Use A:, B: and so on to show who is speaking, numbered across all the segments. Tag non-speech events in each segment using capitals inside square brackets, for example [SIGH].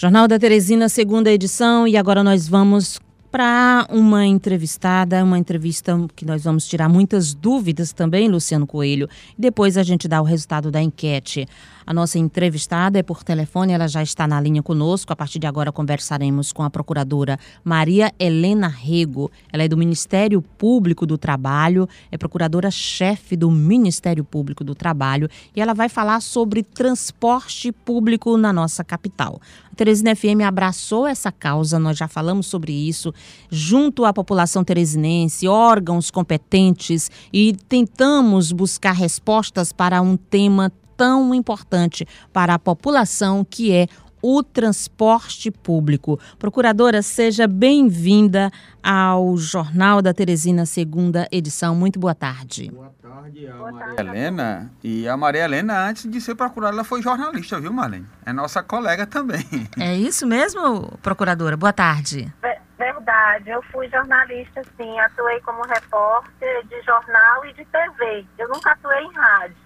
A: Jornal da Teresina, segunda edição, e agora nós vamos para uma entrevistada, uma entrevista que nós vamos tirar muitas dúvidas também, Luciano Coelho. Depois a gente dá o resultado da enquete. A nossa entrevistada é por telefone, ela já está na linha conosco. A partir de agora conversaremos com a procuradora Maria Helena Rego. Ela é do Ministério Público do Trabalho, é procuradora-chefe do Ministério Público do Trabalho e ela vai falar sobre transporte público na nossa capital. Teresina FM abraçou essa causa, nós já falamos sobre isso, junto à população teresinense, órgãos competentes e tentamos buscar respostas para um tema tão importante para a população que é o transporte público. Procuradora, seja bem-vinda ao Jornal da Teresina, segunda edição. Muito boa tarde.
B: Boa tarde, a boa Maria tarde. Helena. E a Maria Helena, antes de ser procuradora, ela foi jornalista, viu, Marlene? É nossa colega também.
A: É isso mesmo, procuradora? Boa tarde.
C: Verdade, eu fui jornalista, sim. Atuei como repórter de jornal e de TV. Eu nunca atuei em rádio.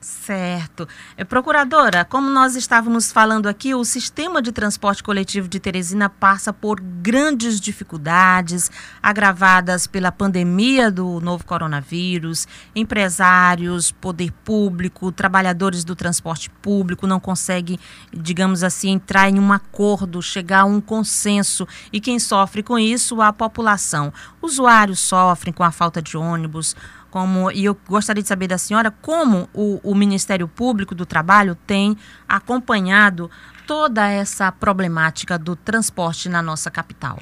A: Certo. É, procuradora, como nós estávamos falando aqui, o sistema de transporte coletivo de Teresina passa por grandes dificuldades, agravadas pela pandemia do novo coronavírus. Empresários, poder público, trabalhadores do transporte público não conseguem, digamos assim, entrar em um acordo, chegar a um consenso. E quem sofre com isso? A população. Usuários sofrem com a falta de ônibus como, e eu gostaria de saber da senhora como o, o Ministério Público do Trabalho tem acompanhado toda essa problemática do transporte na nossa capital.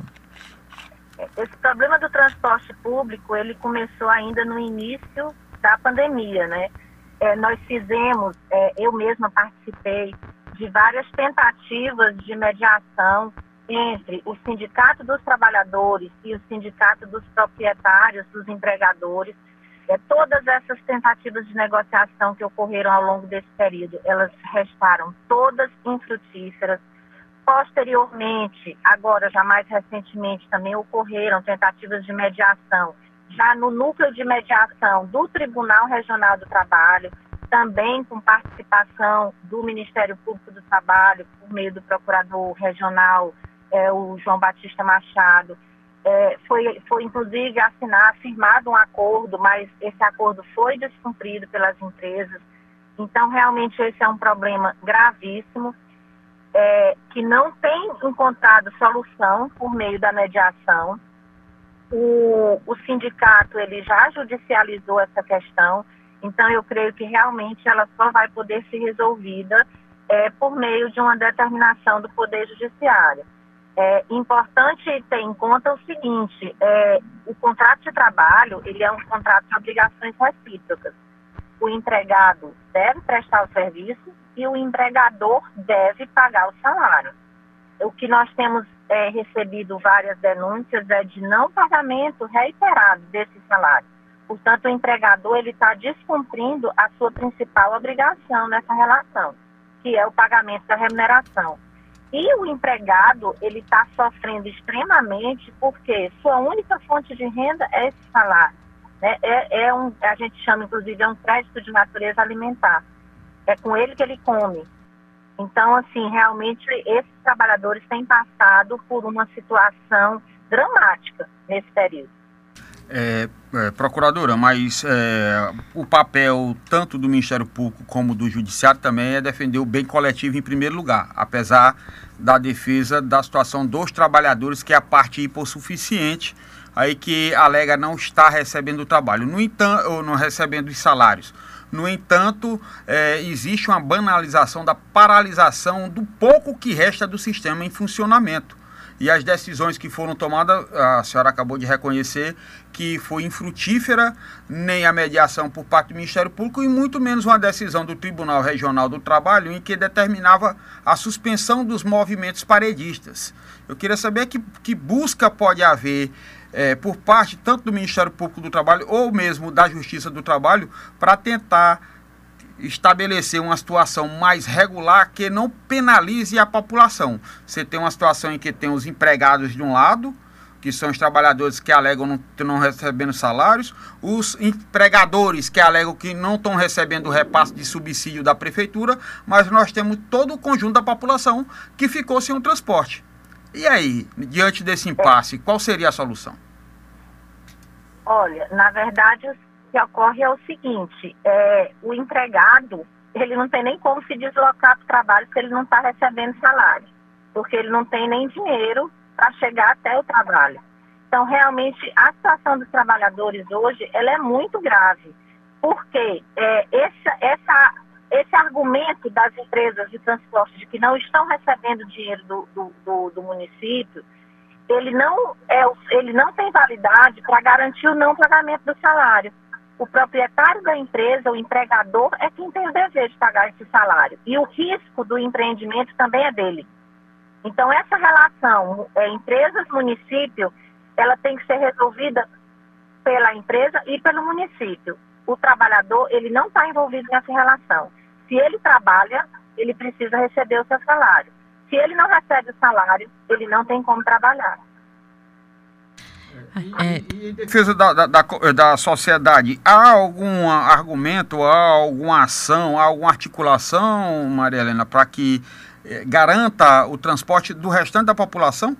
C: Esse problema do transporte público, ele começou ainda no início da pandemia, né? É, nós fizemos, é, eu mesma participei de várias tentativas de mediação entre o Sindicato dos Trabalhadores e o Sindicato dos Proprietários, dos Empregadores, é, todas essas tentativas de negociação que ocorreram ao longo desse período, elas restaram todas infrutíferas. Posteriormente, agora já mais recentemente, também ocorreram tentativas de mediação, já no núcleo de mediação do Tribunal Regional do Trabalho, também com participação do Ministério Público do Trabalho, por meio do Procurador Regional, é, o João Batista Machado, é, foi, foi inclusive assinar, firmado um acordo, mas esse acordo foi descumprido pelas empresas. Então, realmente, esse é um problema gravíssimo, é, que não tem encontrado solução por meio da mediação. O, o sindicato ele já judicializou essa questão, então eu creio que realmente ela só vai poder ser resolvida é, por meio de uma determinação do Poder Judiciário. É importante ter em conta o seguinte, é, o contrato de trabalho, ele é um contrato de obrigações recíprocas. O empregado deve prestar o serviço e o empregador deve pagar o salário. O que nós temos é, recebido várias denúncias é de não pagamento reiterado desse salário. Portanto, o empregador ele está descumprindo a sua principal obrigação nessa relação, que é o pagamento da remuneração. E o empregado, ele está sofrendo extremamente porque sua única fonte de renda é esse salário. Né? É, é um, a gente chama, inclusive, é um crédito de natureza alimentar. É com ele que ele come. Então, assim, realmente, esses trabalhadores têm passado por uma situação dramática nesse período.
B: É, é, procuradora, mas é, o papel tanto do Ministério Público como do Judiciário também é defender o bem coletivo em primeiro lugar, apesar da defesa da situação dos trabalhadores, que é a parte hipossuficiente, aí que alega não estar recebendo o trabalho, no entanto, ou não recebendo os salários. No entanto, é, existe uma banalização da paralisação do pouco que resta do sistema em funcionamento e as decisões que foram tomadas, a senhora acabou de reconhecer que foi infrutífera nem a mediação por parte do Ministério Público e muito menos uma decisão do Tribunal Regional do Trabalho em que determinava a suspensão dos movimentos paredistas. Eu queria saber que, que busca pode haver é, por parte tanto do Ministério Público do Trabalho ou mesmo da Justiça do Trabalho para tentar estabelecer uma situação mais regular que não penalize a população. Você tem uma situação em que tem os empregados de um lado, que são os trabalhadores que alegam não, não recebendo salários, os empregadores que alegam que não estão recebendo o repasse de subsídio da prefeitura, mas nós temos todo o conjunto da população que ficou sem um transporte. E aí, diante desse impasse, qual seria a solução?
C: Olha, na verdade, o que ocorre é o seguinte: é, o empregado ele não tem nem como se deslocar para o trabalho se ele não está recebendo salário, porque ele não tem nem dinheiro para chegar até o trabalho. Então, realmente, a situação dos trabalhadores hoje ela é muito grave, porque é, essa, essa, esse argumento das empresas de transporte de que não estão recebendo dinheiro do, do, do, do município, ele não, é, ele não tem validade para garantir o não pagamento do salário. O proprietário da empresa, o empregador, é quem tem o dever de pagar esse salário. E o risco do empreendimento também é dele. Então, essa relação é, empresas-município, ela tem que ser resolvida pela empresa e pelo município. O trabalhador, ele não está envolvido nessa relação. Se ele trabalha, ele precisa receber o seu salário. Se ele não recebe o salário, ele não tem como trabalhar.
B: É. E, em defesa da, da, da, da, sociedade, há algum argumento, há alguma ação, há alguma articulação, Maria Helena, para que eh, garanta o transporte do restante da população?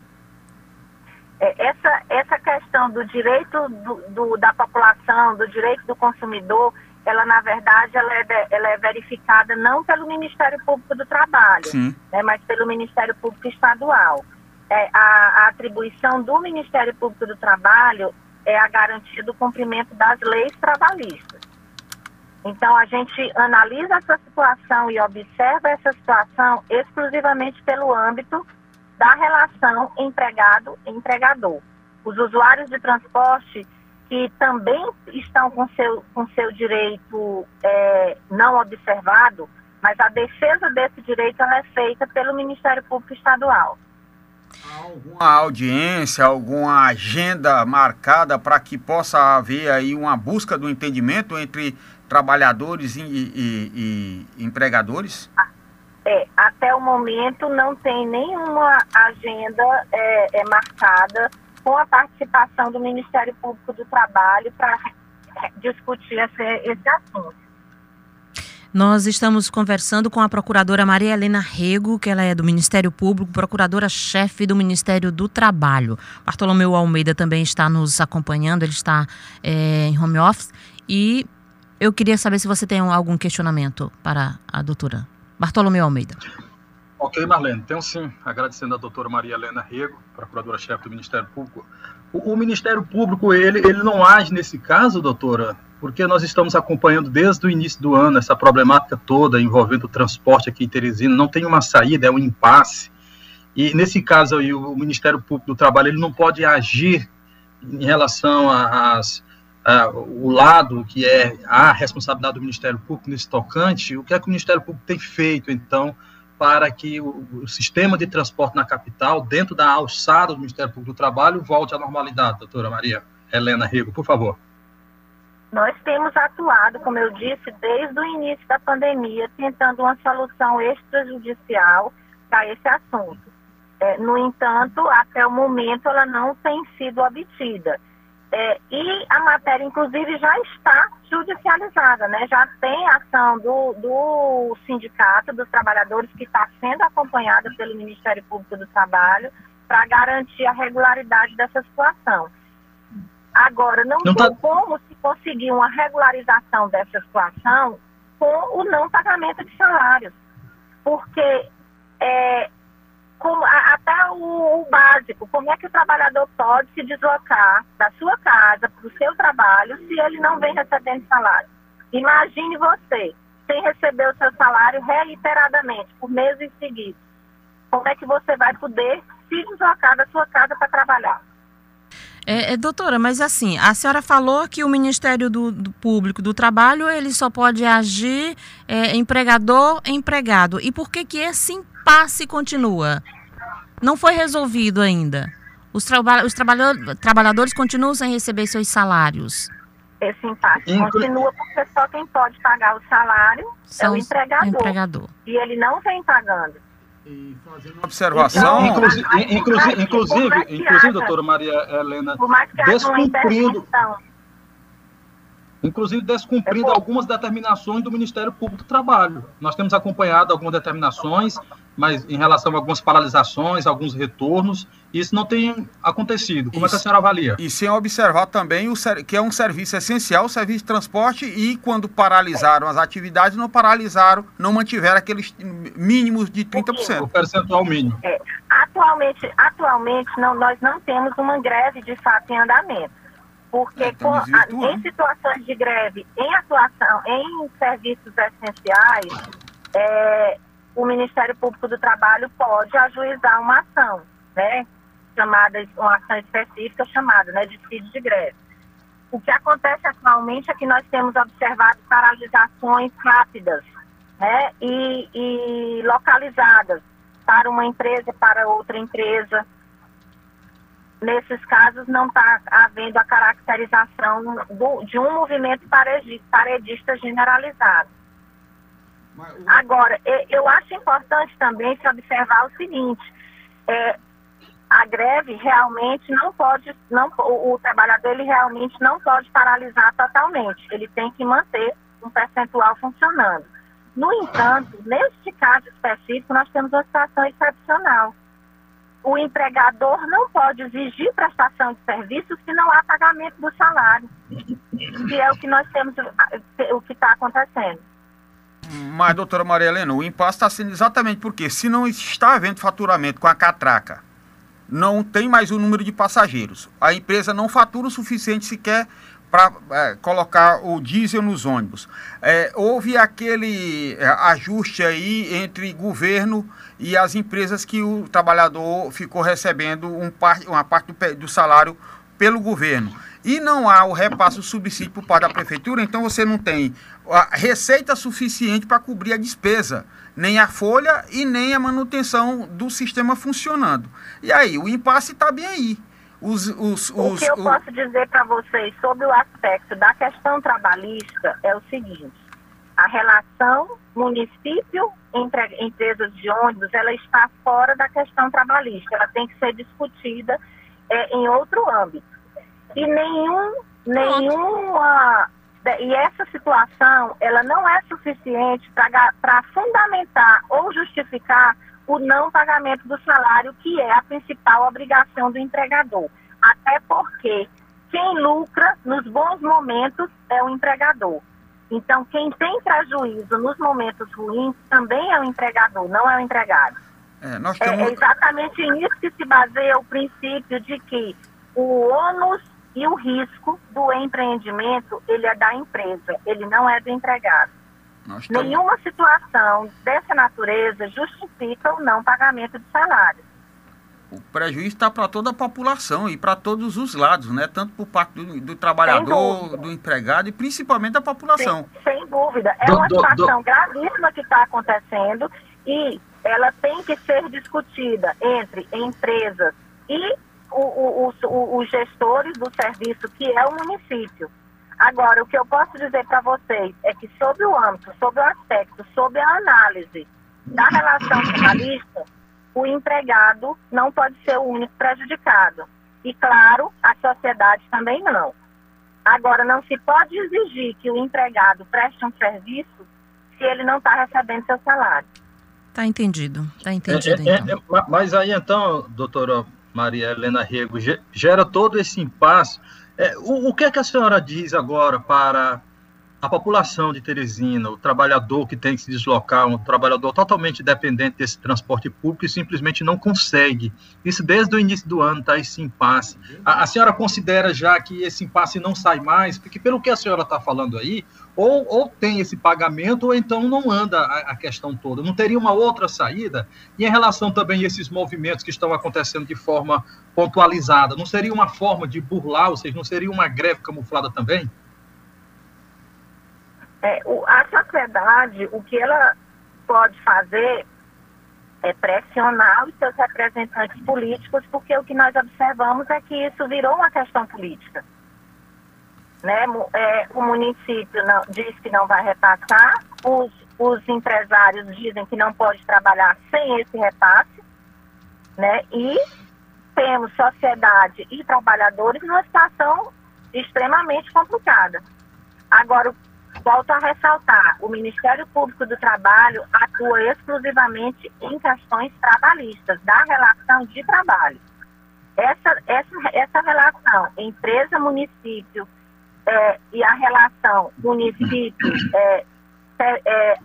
C: É, essa, essa questão do direito do, do, da população, do direito do consumidor, ela na verdade ela é, ela é verificada não pelo Ministério Público do Trabalho, né, mas pelo Ministério Público Estadual. É, a, a atribuição do Ministério Público do Trabalho é a garantia do cumprimento das leis trabalhistas. Então, a gente analisa essa situação e observa essa situação exclusivamente pelo âmbito da relação empregado-empregador. Os usuários de transporte que também estão com seu, com seu direito é, não observado, mas a defesa desse direito é feita pelo Ministério Público Estadual.
B: Alguma audiência, alguma agenda marcada para que possa haver aí uma busca do entendimento entre trabalhadores e, e, e empregadores?
C: É, até o momento não tem nenhuma agenda é, é marcada com a participação do Ministério Público do Trabalho para discutir esse, esse assunto.
A: Nós estamos conversando com a procuradora Maria Helena Rego, que ela é do Ministério Público, procuradora-chefe do Ministério do Trabalho. Bartolomeu Almeida também está nos acompanhando, ele está é, em home office. E eu queria saber se você tem algum questionamento para a doutora. Bartolomeu Almeida.
D: Ok, Marlene, tenho sim. Agradecendo a doutora Maria Helena Rego, procuradora-chefe do Ministério Público. O, o, Ministério Público, ele, ele não age nesse caso, doutora, porque nós estamos acompanhando desde o início do ano essa problemática toda envolvendo o transporte aqui em Teresina. Não tem uma saída, é um impasse. E nesse caso aí, o Ministério Público do Trabalho, ele não pode agir em relação às uh, o lado que é a responsabilidade do Ministério Público nesse tocante, o que é que o Ministério Público tem feito, então, para que o, o sistema de transporte na capital, dentro da alçada do Ministério Público do Trabalho, volte à normalidade, doutora Maria Helena Rigo, por favor.
C: Nós temos atuado, como eu disse, desde o início da pandemia, tentando uma solução extrajudicial para esse assunto. É, no entanto, até o momento, ela não tem sido obtida. É, e a matéria, inclusive, já está judicializada, né? Já tem ação do, do sindicato dos trabalhadores que está sendo acompanhada pelo Ministério Público do Trabalho para garantir a regularidade dessa situação. Agora, não, não tem tá... como conseguir uma regularização dessa situação com o não pagamento de salários, porque é, como, até o, o, básico, como é que o trabalhador pode se deslocar da sua casa para o seu trabalho se ele não vem recebendo salário? Imagine você, sem receber o seu salário reiteradamente, por meses seguidos. Como é que você vai poder se deslocar da sua casa para trabalhar?
A: É, é, doutora, mas assim, a senhora falou que o Ministério do, do Público do Trabalho ele só pode agir é, empregador empregado. E por que que esse impasse continua? Não foi resolvido ainda. Os, traba os trabalhadores continuam sem receber seus salários.
C: Esse impasse Inclu continua porque só quem pode pagar o salário São é o empregador. empregador. E ele não vem pagando.
B: E fazendo uma observação.
D: Inclusive, inclusive, inclusive, inclusive, doutora Maria Helena, descumprindo. Inclusive descumprindo algumas determinações do Ministério Público do Trabalho. Nós temos acompanhado algumas determinações, mas em relação a algumas paralisações, alguns retornos, isso não tem acontecido. Como isso, é que a senhora avalia?
B: E sem observar também o, que é um serviço essencial, o serviço de transporte, e quando paralisaram as atividades, não paralisaram, não mantiveram aqueles mínimos de 30%.
D: O percentual mínimo.
C: É, atualmente, atualmente não, nós não temos uma greve de fato em andamento. Porque é, com, em situações de greve, em atuação, em serviços essenciais, é, o Ministério Público do Trabalho pode ajuizar uma ação, né? chamada, uma ação específica chamada né, de CID de greve. O que acontece atualmente é que nós temos observado paralisações rápidas né, e, e localizadas para uma empresa, para outra empresa. Nesses casos, não está havendo a caracterização do, de um movimento paredista generalizado. Agora, eu acho importante também se observar o seguinte: é, a greve realmente não pode, não, o, o, trabalhador ele realmente não pode paralisar totalmente, ele tem que manter um percentual funcionando. No entanto, neste caso específico, nós temos uma situação excepcional. O empregador não pode exigir prestação de serviços se não há pagamento do salário, que é o que nós temos, o que está acontecendo.
B: Mas, doutora Maria Helena, o impasse está sendo exatamente porque, se não está havendo faturamento com a catraca, não tem mais o número de passageiros. A empresa não fatura o suficiente sequer para é, colocar o diesel nos ônibus. É, houve aquele é, ajuste aí entre governo e as empresas que o trabalhador ficou recebendo um par, uma parte do, do salário pelo governo. E não há o repasse do subsídio por parte da prefeitura, então você não tem a receita suficiente para cobrir a despesa nem a folha e nem a manutenção do sistema funcionando. E aí, o impasse está bem aí.
C: Os, os, os, o que eu o... posso dizer para vocês sobre o aspecto da questão trabalhista é o seguinte: a relação município entre empresas de ônibus ela está fora da questão trabalhista, ela tem que ser discutida é, em outro âmbito. E nenhum, nenhuma e essa situação, ela não é suficiente para fundamentar ou justificar o não pagamento do salário, que é a principal obrigação do empregador. Até porque quem lucra nos bons momentos é o empregador. Então, quem tem prejuízo nos momentos ruins também é o empregador, não é o empregado. É, temos... é exatamente nisso que se baseia o princípio de que o ônus e o risco do empreendimento, ele é da empresa, ele não é do empregado. Nenhuma situação dessa natureza justifica o não pagamento de salário.
B: O prejuízo está para toda a população e para todos os lados, né? Tanto por parte do, do trabalhador, do empregado e principalmente da população.
C: Sem, sem dúvida. É do, uma situação do, gravíssima que está acontecendo e ela tem que ser discutida entre empresas e o, o, os gestores do serviço, que é o município. Agora, o que eu posso dizer para vocês é que, sob o âmbito, sob o aspecto, sob a análise da relação trabalhista, o empregado não pode ser o único prejudicado. E, claro, a sociedade também não. Agora, não se pode exigir que o empregado preste um serviço se ele não está recebendo seu salário.
A: Está entendido, está entendido. É, é, então.
D: é, mas aí, então, doutora Maria Helena Rego, gera todo esse impasse. É, o, o, que é que a senhora diz agora para a população de Teresina, o trabalhador que tem que se deslocar, um trabalhador totalmente dependente desse transporte público e simplesmente não consegue. Isso desde o início do ano está esse impasse. A, a, senhora considera já que esse impasse não sai mais? Porque pelo que a senhora está falando aí, ou, ou tem esse pagamento, ou então não anda a, a, questão toda. Não teria uma outra saída? E em relação também a esses movimentos que estão acontecendo de forma pontualizada, não seria uma forma de burlar, ou seja, não seria uma greve camuflada também?
C: É, o, a sociedade, o que ela pode fazer é pressionar os seus representantes políticos, porque o que nós observamos é que isso virou uma questão política. Né? É, o município não, diz que não vai repassar, os, os empresários dizem que não pode trabalhar sem esse repasse, né? E temos sociedade e trabalhadores numa situação extremamente complicada. Agora, volto a ressaltar, o Ministério Público do Trabalho atua exclusivamente em questões trabalhistas, da relação de trabalho. Essa, essa, essa relação empresa-município é, e a relação município é, é,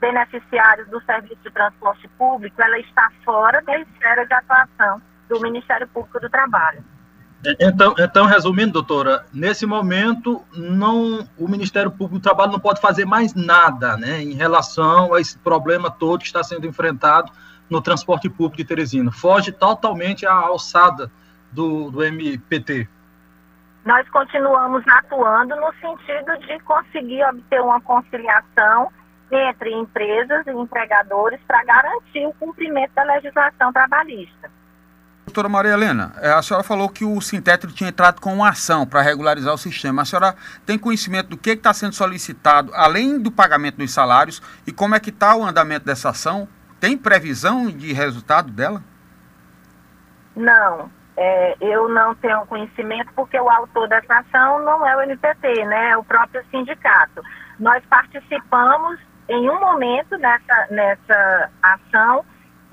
C: beneficiários do serviço de transporte público, ela está fora da esfera de atuação do Ministério Público do Trabalho.
D: Então, então, resumindo, doutora, nesse momento não, o Ministério Público do Trabalho não pode fazer mais nada, né, em relação a esse problema todo que está sendo enfrentado no transporte público de Teresina. Foge totalmente à alçada do, do MPT.
C: Nós continuamos atuando no sentido de conseguir obter uma conciliação entre empresas e empregadores para garantir o cumprimento da legislação trabalhista.
B: Doutora Maria Helena, é, a senhora falou que o Sintetro tinha entrado com uma ação para regularizar o sistema. A senhora tem conhecimento do que está sendo solicitado, além do pagamento dos salários, e como é que está o andamento dessa ação? Tem previsão de resultado dela?
C: Não, é, eu não tenho conhecimento porque o autor dessa ação não é o NPT, né? É o próprio sindicato. Nós participamos em um momento nessa, nessa ação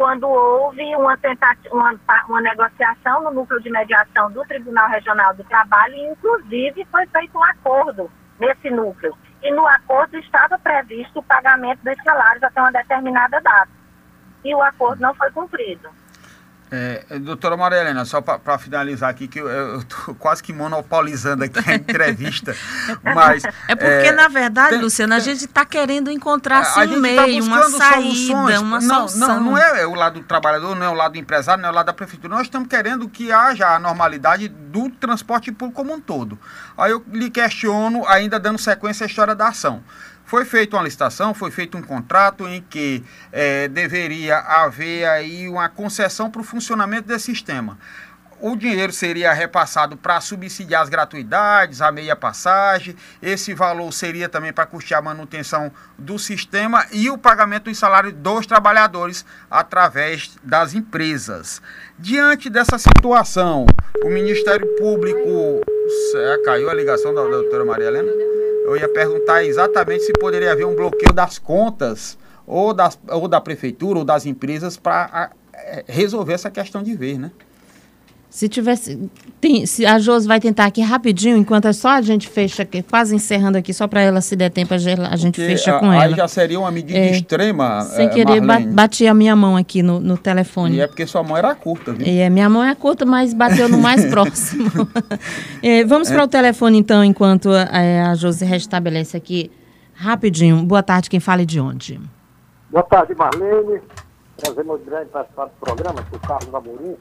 C: quando houve uma, tentativa, uma, uma negociação no núcleo de mediação do Tribunal Regional do Trabalho e, inclusive, foi feito um acordo nesse núcleo. E no acordo estava previsto o pagamento dos salários até uma determinada data. E o acordo não foi cumprido.
B: É, doutora Maria Helena, só para finalizar aqui, que eu estou [LAUGHS] quase que monopolizando aqui a entrevista, [LAUGHS] mas...
A: É porque, é, na verdade, tem, Luciana, tem, a gente está querendo encontrar assim, um meio, tá uma saída, soluções. uma não, solução.
B: Não, não é o lado do trabalhador, não é o lado do empresário, não é o lado da prefeitura. Nós estamos querendo que haja a normalidade do transporte público como um todo. Aí eu lhe questiono, ainda dando sequência à história da ação. Foi feita uma licitação, foi feito um contrato em que é, deveria haver aí uma concessão para o funcionamento desse sistema. O dinheiro seria repassado para subsidiar as gratuidades, a meia passagem. Esse valor seria também para custear a manutenção do sistema e o pagamento dos salários dos trabalhadores através das empresas. Diante dessa situação, o Ministério Público. Caiu a ligação da doutora Maria Helena? eu ia perguntar exatamente se poderia haver um bloqueio das contas ou, das, ou da prefeitura ou das empresas para é, resolver essa questão de vez, né?
A: Se tivesse. Tem, se a Jos vai tentar aqui rapidinho, enquanto é só a gente fecha aqui, quase encerrando aqui, só para ela se der tempo, a gente Porque fecha com ela. Aí
B: já seria uma medida é, extrema.
A: Sem é, querer, Marlene. bati a minha mão aqui no, no telefone.
B: E é porque sua mão era curta, viu?
A: É, minha mão é curta, mas bateu no mais [LAUGHS] próximo. [LAUGHS] é, vamos para o telefone, então, enquanto é, a Josi restabelece aqui rapidinho. Boa tarde, quem fala de onde?
E: Boa tarde, Marlene. Prazer muito grande participar do programa, o Carlos Amorim.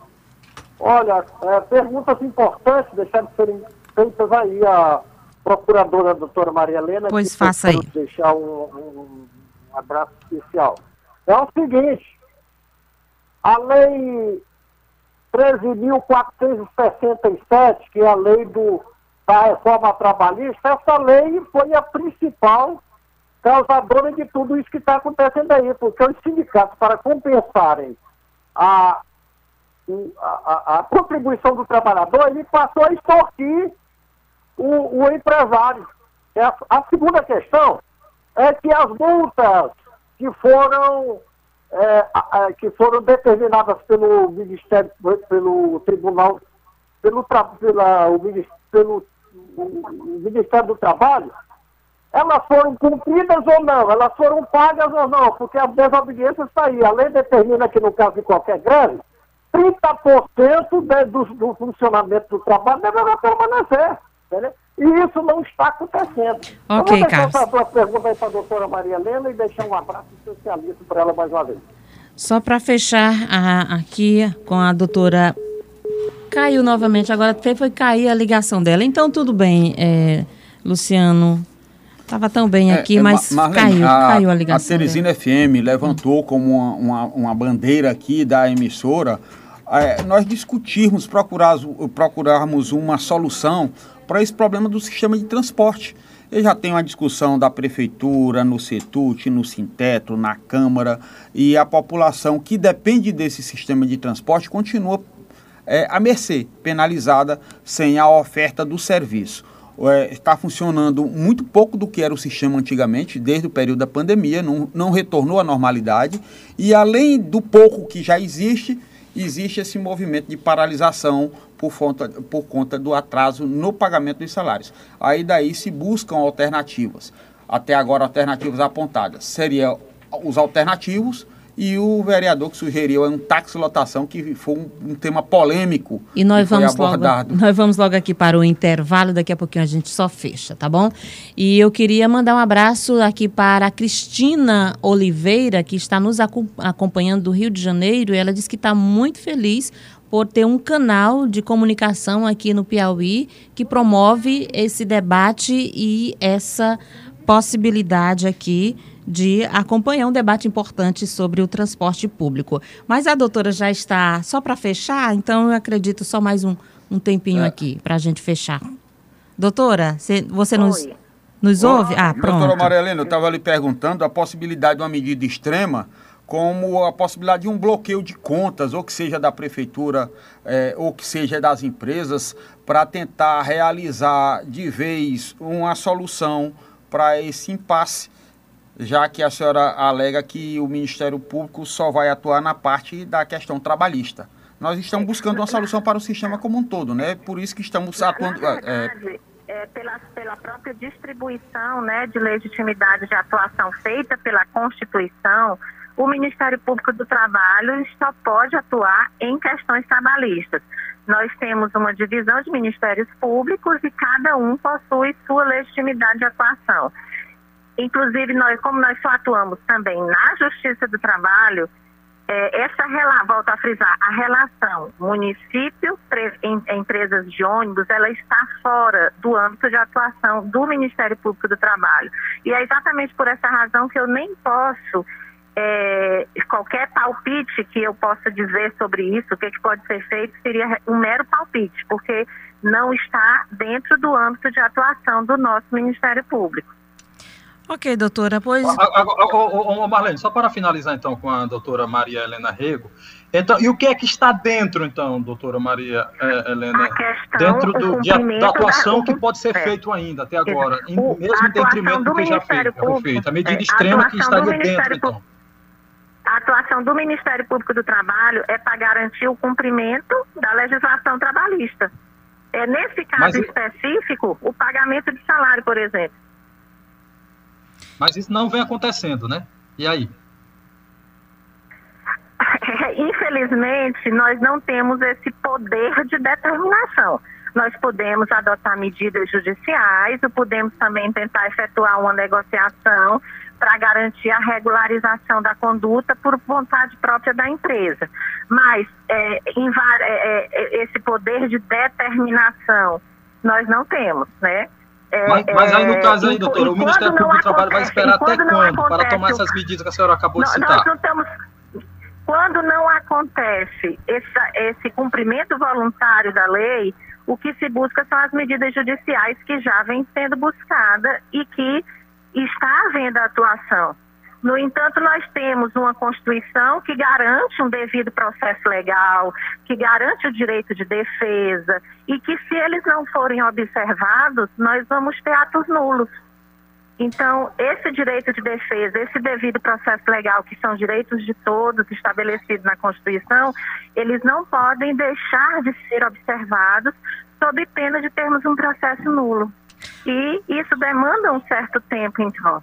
E: Olha, é, perguntas importantes deixaram de serem feitas aí a procuradora a doutora Maria Helena.
A: Pois faça aí.
E: deixar um, um, um abraço especial. É o seguinte, a lei 13.467, que é a lei do, da reforma trabalhista, essa lei foi a principal causadora de tudo isso que está acontecendo aí, porque os sindicatos, para compensarem a a, a, contribuição do trabalhador, ele passou a extorquir o, o empresário. É a, a, segunda questão é que as multas que foram, é, que foram determinadas pelo Ministério, pelo Tribunal, pelo, pela, o, pelo o Ministério do Trabalho, elas foram cumpridas ou não, elas foram pagas ou não, porque a desobediência está aí. A lei determina que no caso de qualquer greve, 30% de, do, do, funcionamento do trabalho deverá permanecer. Entendeu? E isso não está acontecendo.
A: Ok, Eu vou deixar
E: essa duas perguntas aí para a doutora Maria Helena e deixar um abraço especialista para ela mais uma vez.
A: Só para fechar a, aqui com a doutora. Caiu novamente, agora foi cair a ligação dela. Então, tudo bem, é, Luciano. Estava tão bem é, aqui, é, mas Marlene, caiu, a, caiu a ligação.
B: A Teresina dela. FM levantou como uma, uma, uma bandeira aqui da emissora é, nós discutirmos, procurar, procurarmos uma solução para esse problema do sistema de transporte. Eu já tenho uma discussão da prefeitura, no CETUT, no Sintetro, na Câmara, e a população que depende desse sistema de transporte continua é, à mercê, penalizada sem a oferta do serviço. É, está funcionando muito pouco do que era o sistema antigamente, desde o período da pandemia, não, não retornou à normalidade, e além do pouco que já existe, existe esse movimento de paralisação por conta, por conta do atraso no pagamento dos salários. Aí daí se buscam alternativas. Até agora, alternativas apontadas. Seria os alternativos e o vereador que sugeriu um táxi lotação, que foi um, um tema polêmico.
A: E nós vamos, abordado. logo, nós vamos logo aqui para o intervalo, daqui a pouquinho a gente só fecha, tá bom? E eu queria mandar um abraço aqui para a Cristina Oliveira, que está nos acompanhando do Rio de Janeiro, e ela disse que está muito feliz por ter um canal de comunicação aqui no Piauí que promove esse debate e essa possibilidade aqui de acompanhar um debate importante sobre o transporte público. Mas a doutora já está só para fechar, então eu acredito só mais um, um tempinho é. aqui para a gente fechar. Doutora, cê, você nos, nos ouve? Ah, pronto.
B: Doutora Maria Helena, eu estava lhe perguntando a possibilidade de uma medida extrema como a possibilidade de um bloqueio de contas, ou que seja da prefeitura, é, ou que seja das empresas, para tentar realizar de vez uma solução para esse impasse já que a senhora alega que o Ministério Público só vai atuar na parte da questão trabalhista. Nós estamos buscando uma solução para o sistema como um todo, né? Por isso que estamos atuando.
C: É, é, pela, pela própria distribuição né, de legitimidade de atuação feita pela Constituição, o Ministério Público do Trabalho só pode atuar em questões trabalhistas. Nós temos uma divisão de ministérios públicos e cada um possui sua legitimidade de atuação. Inclusive, nós, como nós só atuamos também na Justiça do Trabalho, é, essa relação, volto a frisar, a relação município, em, empresas de ônibus, ela está fora do âmbito de atuação do Ministério Público do Trabalho. E é exatamente por essa razão que eu nem posso, é, qualquer palpite que eu possa dizer sobre isso, o que, que pode ser feito, seria um mero palpite, porque não está dentro do âmbito de atuação do nosso Ministério Público.
A: Ok, doutora, pois.
D: Ô, Marlene, só para finalizar então com a doutora Maria Helena Rego. Então, e o que é que está dentro, então, doutora Maria eh, Helena?
C: Questão,
D: dentro do, de, da atuação da, que pode ser é, feito ainda até agora, em, o, mesmo em detrimento do que já feito, Público, feito. A medida é, extrema a que estaria dentro, então.
C: A atuação do Ministério Público do Trabalho é para garantir o cumprimento da legislação trabalhista. É, nesse caso Mas, específico, o pagamento de salário, por exemplo.
D: Mas isso não vem acontecendo, né? E aí? [LAUGHS]
C: Infelizmente, nós não temos esse poder de determinação. Nós podemos adotar medidas judiciais, ou podemos também tentar efetuar uma negociação para garantir a regularização da conduta por vontade própria da empresa. Mas é, é, é, esse poder de determinação nós não temos, né?
D: É, mas, mas, aí, no é, caso aí, doutora, o Ministério Público do Trabalho vai esperar até quando para tomar essas medidas que a senhora acabou de citar?
C: Estamos, quando não acontece esse, esse cumprimento voluntário da lei, o que se busca são as medidas judiciais que já vêm sendo buscadas e que está havendo atuação. No entanto, nós temos uma Constituição que garante um devido processo legal, que garante o direito de defesa e que, se eles não forem observados, nós vamos ter atos nulos. Então, esse direito de defesa, esse devido processo legal, que são direitos de todos estabelecidos na Constituição, eles não podem deixar de ser observados sob pena de termos um processo nulo. E isso demanda um certo tempo, então.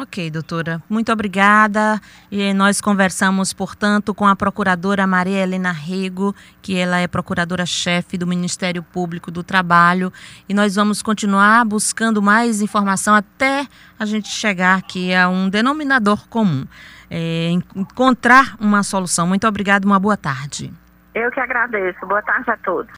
A: Ok, doutora. Muito obrigada. E nós conversamos, portanto, com a procuradora Maria Helena Rego, que ela é procuradora-chefe do Ministério Público do Trabalho. E nós vamos continuar buscando mais informação até a gente chegar aqui a um denominador comum. É, encontrar uma solução. Muito obrigada, uma boa tarde.
C: Eu que agradeço. Boa tarde a todos.